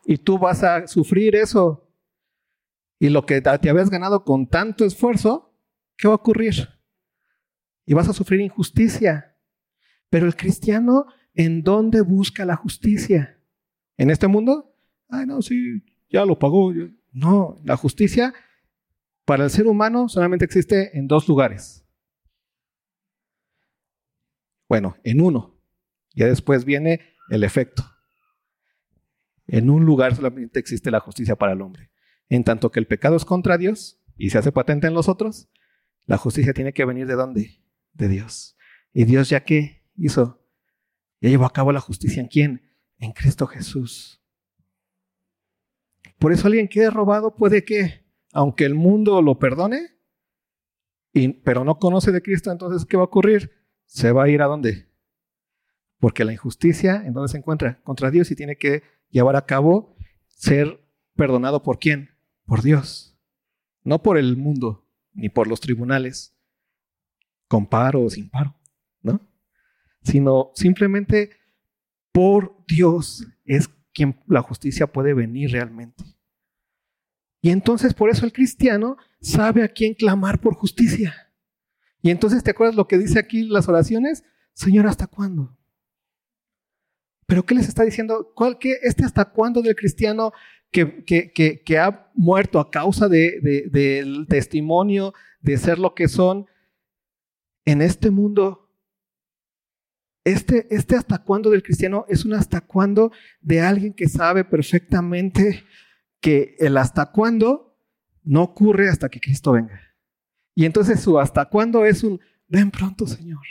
Speaker 2: Y tú vas a sufrir eso. Y lo que te habías ganado con tanto esfuerzo, ¿qué va a ocurrir? Y vas a sufrir injusticia. Pero el cristiano, ¿en dónde busca la justicia? ¿En este mundo? Ay, no, sí, ya lo pagó. No, la justicia para el ser humano solamente existe en dos lugares. Bueno, en uno. Ya después viene el efecto. En un lugar solamente existe la justicia para el hombre. En tanto que el pecado es contra Dios y se hace patente en los otros, la justicia tiene que venir de dónde? De Dios. Y Dios ya qué hizo? Ya llevó a cabo la justicia en quién? En Cristo Jesús. Por eso alguien que es robado puede que, aunque el mundo lo perdone, pero no conoce de Cristo, entonces ¿qué va a ocurrir? Se va a ir a dónde? Porque la injusticia, ¿en dónde se encuentra? Contra Dios y tiene que llevar a cabo ser perdonado por quién? Por Dios. No por el mundo, ni por los tribunales, con paro o sin paro, ¿no? sino simplemente por Dios es quien la justicia puede venir realmente. Y entonces por eso el cristiano sabe a quién clamar por justicia. Y entonces, ¿te acuerdas lo que dice aquí las oraciones? Señor, ¿hasta cuándo? Pero ¿qué les está diciendo? ¿Cuál, qué, ¿Este hasta cuándo del cristiano que, que, ha muerto a causa de, del testimonio de ser lo que son en este mundo? Este, este hasta cuándo del cristiano es un hasta cuándo de alguien que sabe perfectamente que el hasta cuándo no ocurre hasta que Cristo venga. Y entonces su hasta cuándo es un ven pronto, Señor.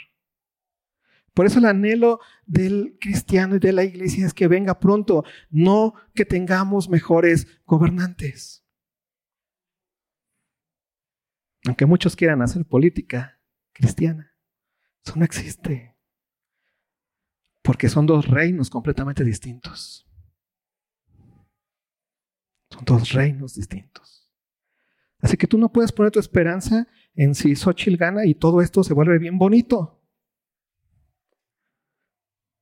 Speaker 2: Por eso el anhelo del cristiano y de la iglesia es que venga pronto, no que tengamos mejores gobernantes. Aunque muchos quieran hacer política cristiana, eso no existe. Porque son dos reinos completamente distintos. Dos reinos distintos. Así que tú no puedes poner tu esperanza en si Xochitl gana y todo esto se vuelve bien bonito.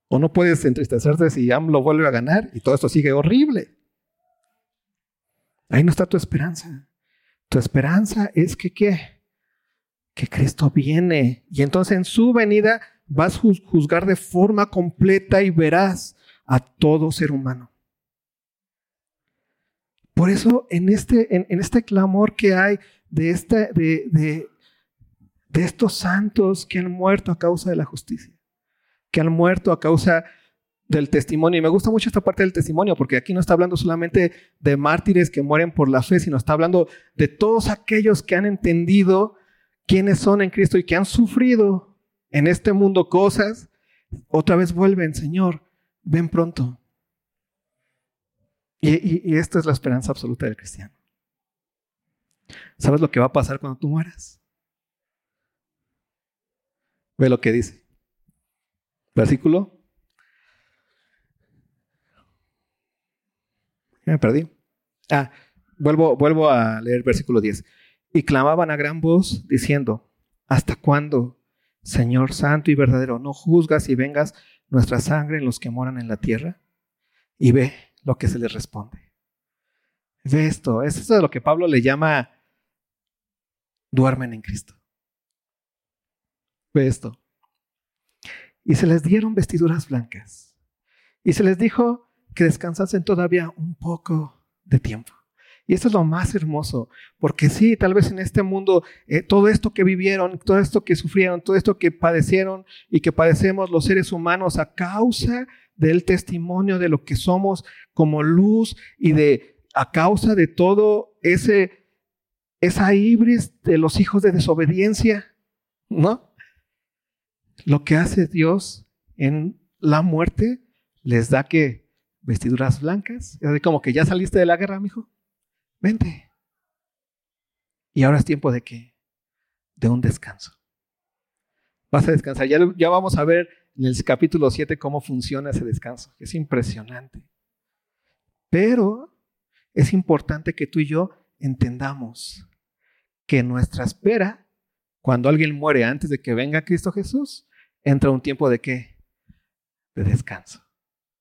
Speaker 2: O no puedes entristecerte si lo vuelve a ganar y todo esto sigue horrible. Ahí no está tu esperanza. Tu esperanza es que qué? Que Cristo viene y entonces en su venida vas a juzgar de forma completa y veraz a todo ser humano. Por eso en este, en, este clamor que hay de, este, de, de, de estos santos que han muerto a causa de la justicia, que han muerto a causa del testimonio. Y me gusta mucho esta parte del testimonio, porque aquí no está hablando solamente de mártires que mueren por la fe, sino está hablando de todos aquellos que han entendido quiénes son en Cristo y que han sufrido en este mundo cosas. Otra vez vuelven, Señor, ven pronto. Y, esta es la esperanza absoluta del cristiano. ¿Sabes lo que va a pasar cuando tú mueras? Ve lo que dice. Versículo. Ya me perdí. Ah, vuelvo, vuelvo a leer versículo 10. Y clamaban a gran voz diciendo, ¿hasta cuándo, Señor Santo y verdadero, no juzgas y vengas nuestra sangre en los que moran en la tierra? Y ve lo que se les responde. Ve esto, es eso de lo que Pablo le llama duermen en Cristo. Ve esto y se les dieron vestiduras blancas. Y se les dijo que descansasen todavía un poco de tiempo. Y esto es lo más hermoso, porque sí, tal vez en este mundo, eh, todo esto que vivieron, todo esto que sufrieron, todo esto que padecieron y que padecemos los seres humanos a causa del testimonio de lo que somos como luz y de a causa de todo ese esa ibris de los hijos de desobediencia, ¿no? Lo que hace Dios en la muerte les da que vestiduras blancas, es como que ya saliste de la guerra, mijo. Vente. Y ahora es tiempo de qué? De un descanso. Vas a descansar. Ya, vamos a ver en el capítulo 7 cómo funciona ese descanso. Es impresionante. Pero es importante que tú y yo entendamos que nuestra espera, cuando alguien muere antes de que venga Cristo Jesús, entra un tiempo de qué? De descanso.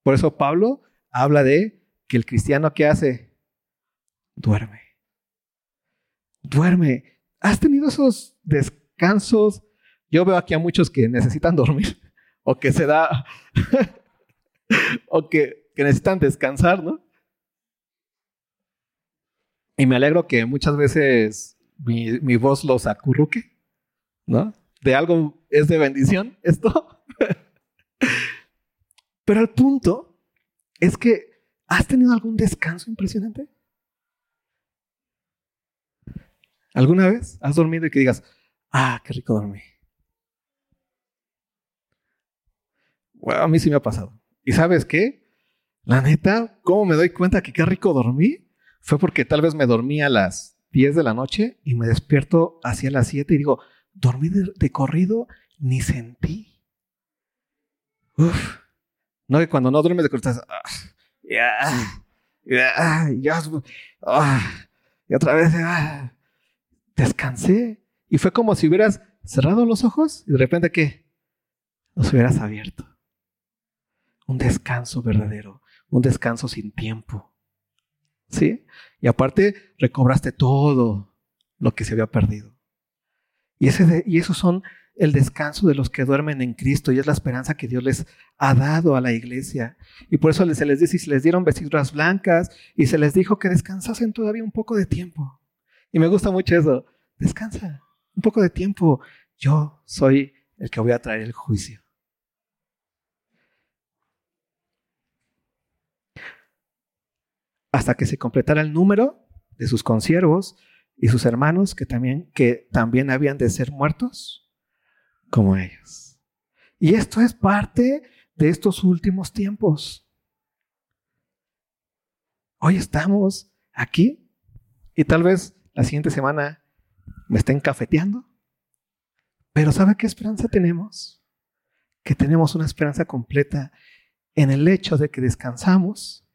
Speaker 2: Por eso Pablo habla de que el cristiano que hace, duerme. Duerme. ¿Has tenido esos descansos? Yo veo aquí a muchos que necesitan dormir o que se da, o que, que necesitan descansar, ¿no? Y me alegro que muchas veces mi, mi voz los acurruque, ¿no? de algo es de bendición esto. Pero el punto es que, ¿has tenido algún descanso impresionante? ¿Alguna vez has dormido y que digas, ah, qué rico dormí? A mí sí me ha pasado. ¿Y sabes qué? La neta, ¿cómo me doy cuenta que qué rico dormí? Fue porque tal vez me dormí a las 10 de la noche y me despierto hacia las 7 y digo, dormí de, corrido, ni sentí. Uf. No que cuando no duermes de corrido estás, ah, ya, ya, ya, ah, y otra vez, ah, descansé. Y fue como si hubieras cerrado los ojos y de repente, ¿qué? los hubieras abierto. Un descanso verdadero, un descanso sin tiempo. ¿Sí? Y aparte, recobraste todo lo que se había perdido. Y, ese y esos son el descanso de los que duermen en Cristo y es la esperanza que Dios les ha dado a la iglesia. Y por eso se les dice, y se les dieron vestiduras blancas y se les dijo que descansasen todavía un poco de tiempo. Y me gusta mucho eso. Descansa un poco de tiempo. Yo soy el que voy a traer el juicio. Hasta que se completara el número de sus consiervos y sus hermanos que también, que también habían de ser muertos como ellos. Y esto es parte de estos últimos tiempos. Hoy estamos aquí y tal vez la siguiente semana me estén cafeteando. Pero ¿sabe qué esperanza tenemos? Que tenemos una esperanza completa en el hecho de que descansamos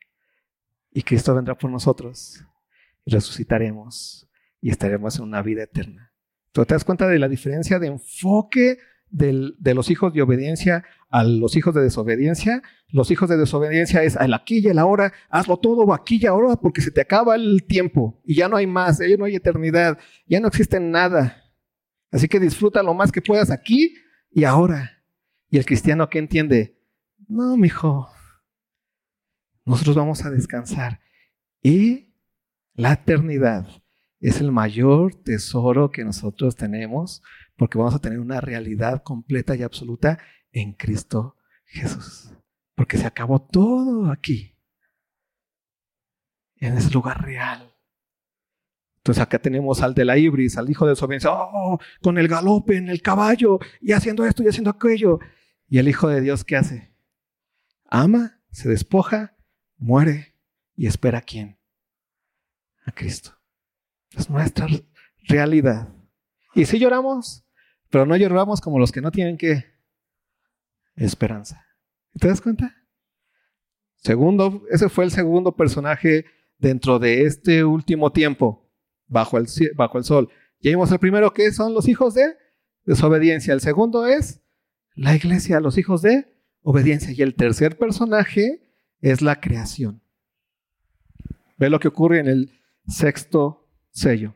Speaker 2: y Cristo vendrá por nosotros y resucitaremos y estaremos en una vida eterna. ¿Tú te das cuenta de la diferencia de enfoque de los hijos de obediencia a los hijos de desobediencia? Los hijos de desobediencia es al aquí y el ahora, hazlo todo aquí y ahora porque se te acaba el tiempo y ya no hay más, ya no hay eternidad, ya no existe nada. Así que disfruta lo más que puedas aquí y ahora. Y el cristiano que entiende, no, mijo, nosotros vamos a descansar y la eternidad es el mayor tesoro que nosotros tenemos porque vamos a tener una realidad completa y absoluta en Cristo Jesús. Porque se acabó todo aquí, en ese lugar real. Entonces acá tenemos al de la ibris, al hijo de desobediencia, oh, con el galope en el caballo y haciendo esto y haciendo aquello. Y el hijo de Dios, ¿qué hace? Ama, se despoja, muere y espera a quién? A Cristo. Es nuestra realidad. Y si lloramos, pero no lloramos como los que no tienen que esperanza. ¿Te das cuenta? Segundo, ese fue el segundo personaje dentro de este último tiempo, bajo el, bajo el sol. Ya vimos el primero que son los hijos de desobediencia. El segundo es la iglesia, los hijos de obediencia. Y el tercer personaje es la creación. Ve lo que ocurre en el sexto sello.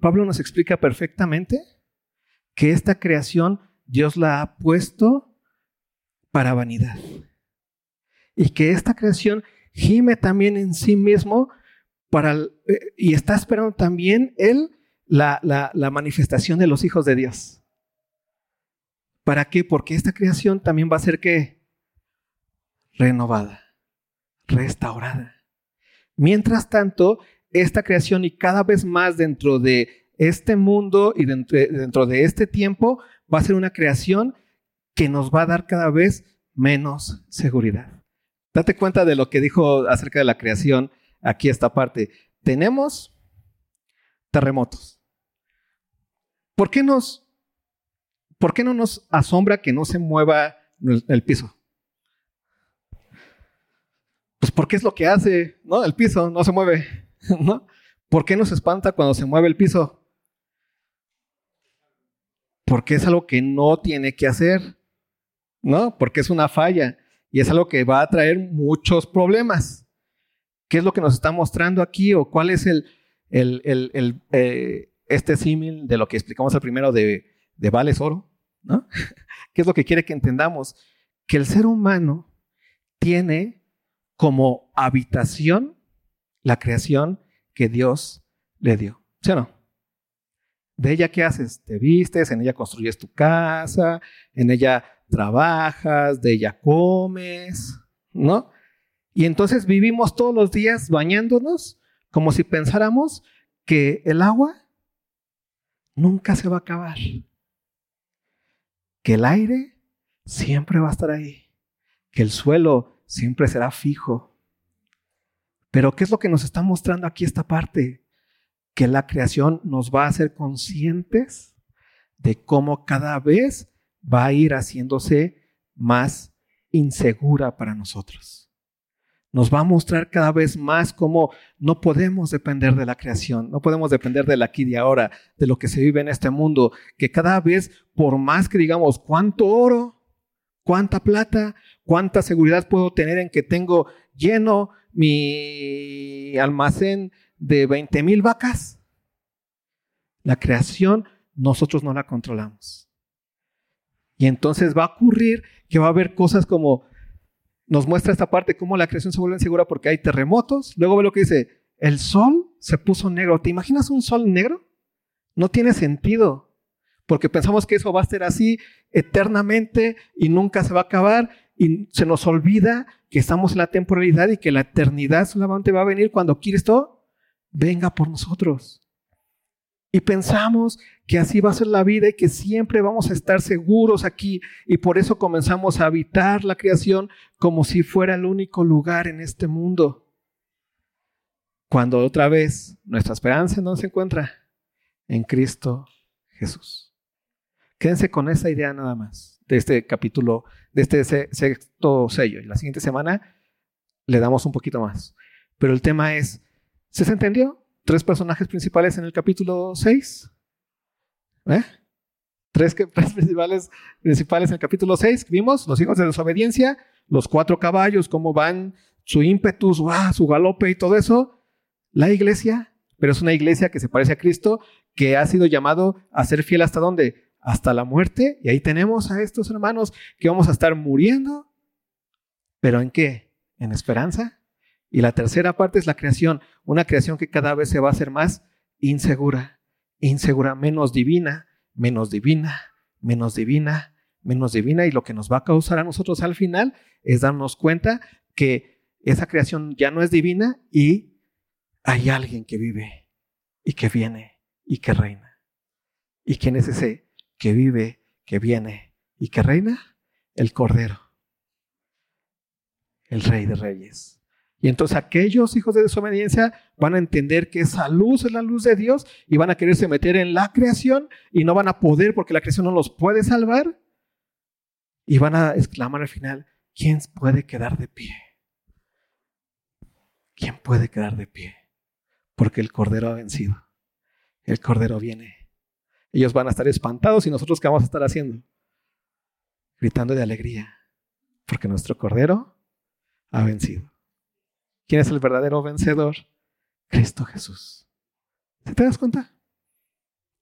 Speaker 2: Pablo nos explica perfectamente que esta creación Dios la ha puesto para vanidad. Y que esta creación gime también en sí mismo para, eh, y está esperando también Él la, la, manifestación de los hijos de Dios. ¿Para qué? Porque esta creación también va a ser que renovada, restaurada. Mientras tanto, esta creación y cada vez más dentro de este mundo y dentro, dentro de este tiempo va a ser una creación que nos va a dar cada vez menos seguridad. Date cuenta de lo que dijo acerca de la creación aquí esta parte. Tenemos terremotos. ¿Por qué, nos, ¿Por qué no nos asombra que no se mueva el, piso? Pues porque es lo que hace, ¿no? El piso no se mueve, ¿no? ¿Por qué nos espanta cuando se mueve el piso? Porque es algo que no tiene que hacer, ¿no? Porque es una falla y es algo que va a traer muchos problemas. ¿Qué es lo que nos está mostrando aquí o cuál es el, el, el, eh, este símil de lo que explicamos al primero de, de vales oro, ¿no? ¿Qué es lo que quiere que entendamos? Que el ser humano tiene como habitación la creación que Dios le dio. ¿Sí o no? De ella, ¿qué haces? Te vistes, en ella construyes tu casa, en ella trabajas, de ella comes, ¿no? Y entonces vivimos todos los días bañándonos como si pensáramos que el agua nunca se va a acabar, que el aire siempre va a estar ahí, que el suelo siempre será fijo. Pero ¿qué es lo que nos está mostrando aquí esta parte? Que la creación nos va a hacer conscientes de cómo cada vez va a ir haciéndose más insegura para nosotros. Nos va a mostrar cada vez más cómo no podemos depender de la creación, no podemos depender del aquí y ahora, de lo que se vive en este mundo, que cada vez, por más que digamos cuánto oro, cuánta plata, cuánta seguridad puedo tener en que tengo lleno mi almacén de 20 mil vacas, la creación nosotros no la controlamos. Y entonces va a ocurrir que va a haber cosas como nos muestra esta parte, cómo la creación se vuelve insegura porque hay terremotos. Luego ve lo que dice, el sol se puso negro. ¿Te imaginas un sol negro? No tiene sentido, porque pensamos que eso va a ser así eternamente y nunca se va a acabar y se nos olvida que estamos en la temporalidad y que la eternidad solamente va a venir cuando Cristo venga por nosotros. Y pensamos que así va a ser la vida y que siempre vamos a estar seguros aquí. Y por eso comenzamos a habitar la creación como si fuera el único lugar en este mundo. Cuando otra vez nuestra esperanza no se encuentra en Cristo Jesús. Quédense con esa idea nada más de este capítulo, de este sexto sello. Y la siguiente semana le damos un poquito más. Pero el tema es, ¿se entendió? tres personajes principales en el capítulo 6. ¿Eh? Tres, principales, principales en el capítulo 6. Vimos los hijos de desobediencia, los cuatro caballos, cómo van, su ímpetus, su galope y todo eso. La iglesia, pero es una iglesia que se parece a Cristo, que ha sido llamado a ser fiel hasta dónde? Hasta la muerte. Y ahí tenemos a estos hermanos que vamos a estar muriendo. ¿Pero en qué? ¿En esperanza? Y la tercera parte es la creación, una creación que cada vez se va a hacer más insegura, insegura, menos divina, menos divina, menos divina, menos divina. Y lo que nos va a causar a nosotros al final es darnos cuenta que esa creación ya no es divina y hay alguien que vive y que viene y que reina. ¿Y quién es ese que vive, que viene y que reina? El Cordero, el Rey de Reyes y entonces aquellos hijos de desobediencia van a entender que esa luz es la luz de Dios y van a quererse meter en la creación y no van a poder porque la creación no los puede salvar. Y van a exclamar al final, ¿quién puede quedar de pie? ¿Quién puede quedar de pie? Porque el Cordero ha vencido. El Cordero viene. Ellos van a estar espantados y nosotros qué vamos a estar haciendo? Gritando de alegría. Porque nuestro Cordero ha vencido. ¿Quién es el verdadero vencedor? Cristo Jesús. ¿Te das cuenta?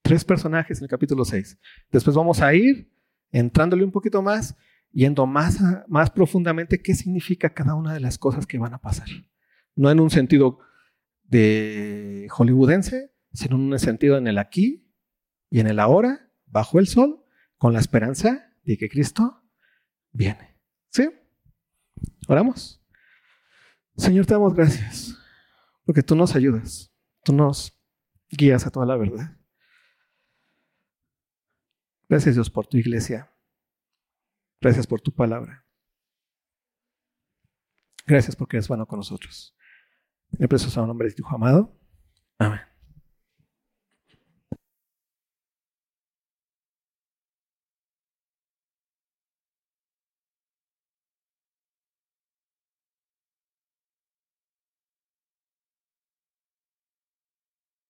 Speaker 2: Tres personajes en el capítulo 6. Después vamos a ir entrándole un poquito más, yendo más, más profundamente qué significa cada una de las cosas que van a pasar. No en un sentido de hollywoodense, sino en un sentido en el aquí y en el ahora, bajo el sol, con la esperanza de que Cristo viene. ¿Sí? Oramos. Señor, te damos gracias porque tú nos ayudas, tú nos guías a toda la verdad. Gracias Dios por tu iglesia. Gracias por tu palabra. Gracias porque eres bueno con nosotros. En el precioso nombre de tu amado. Amén.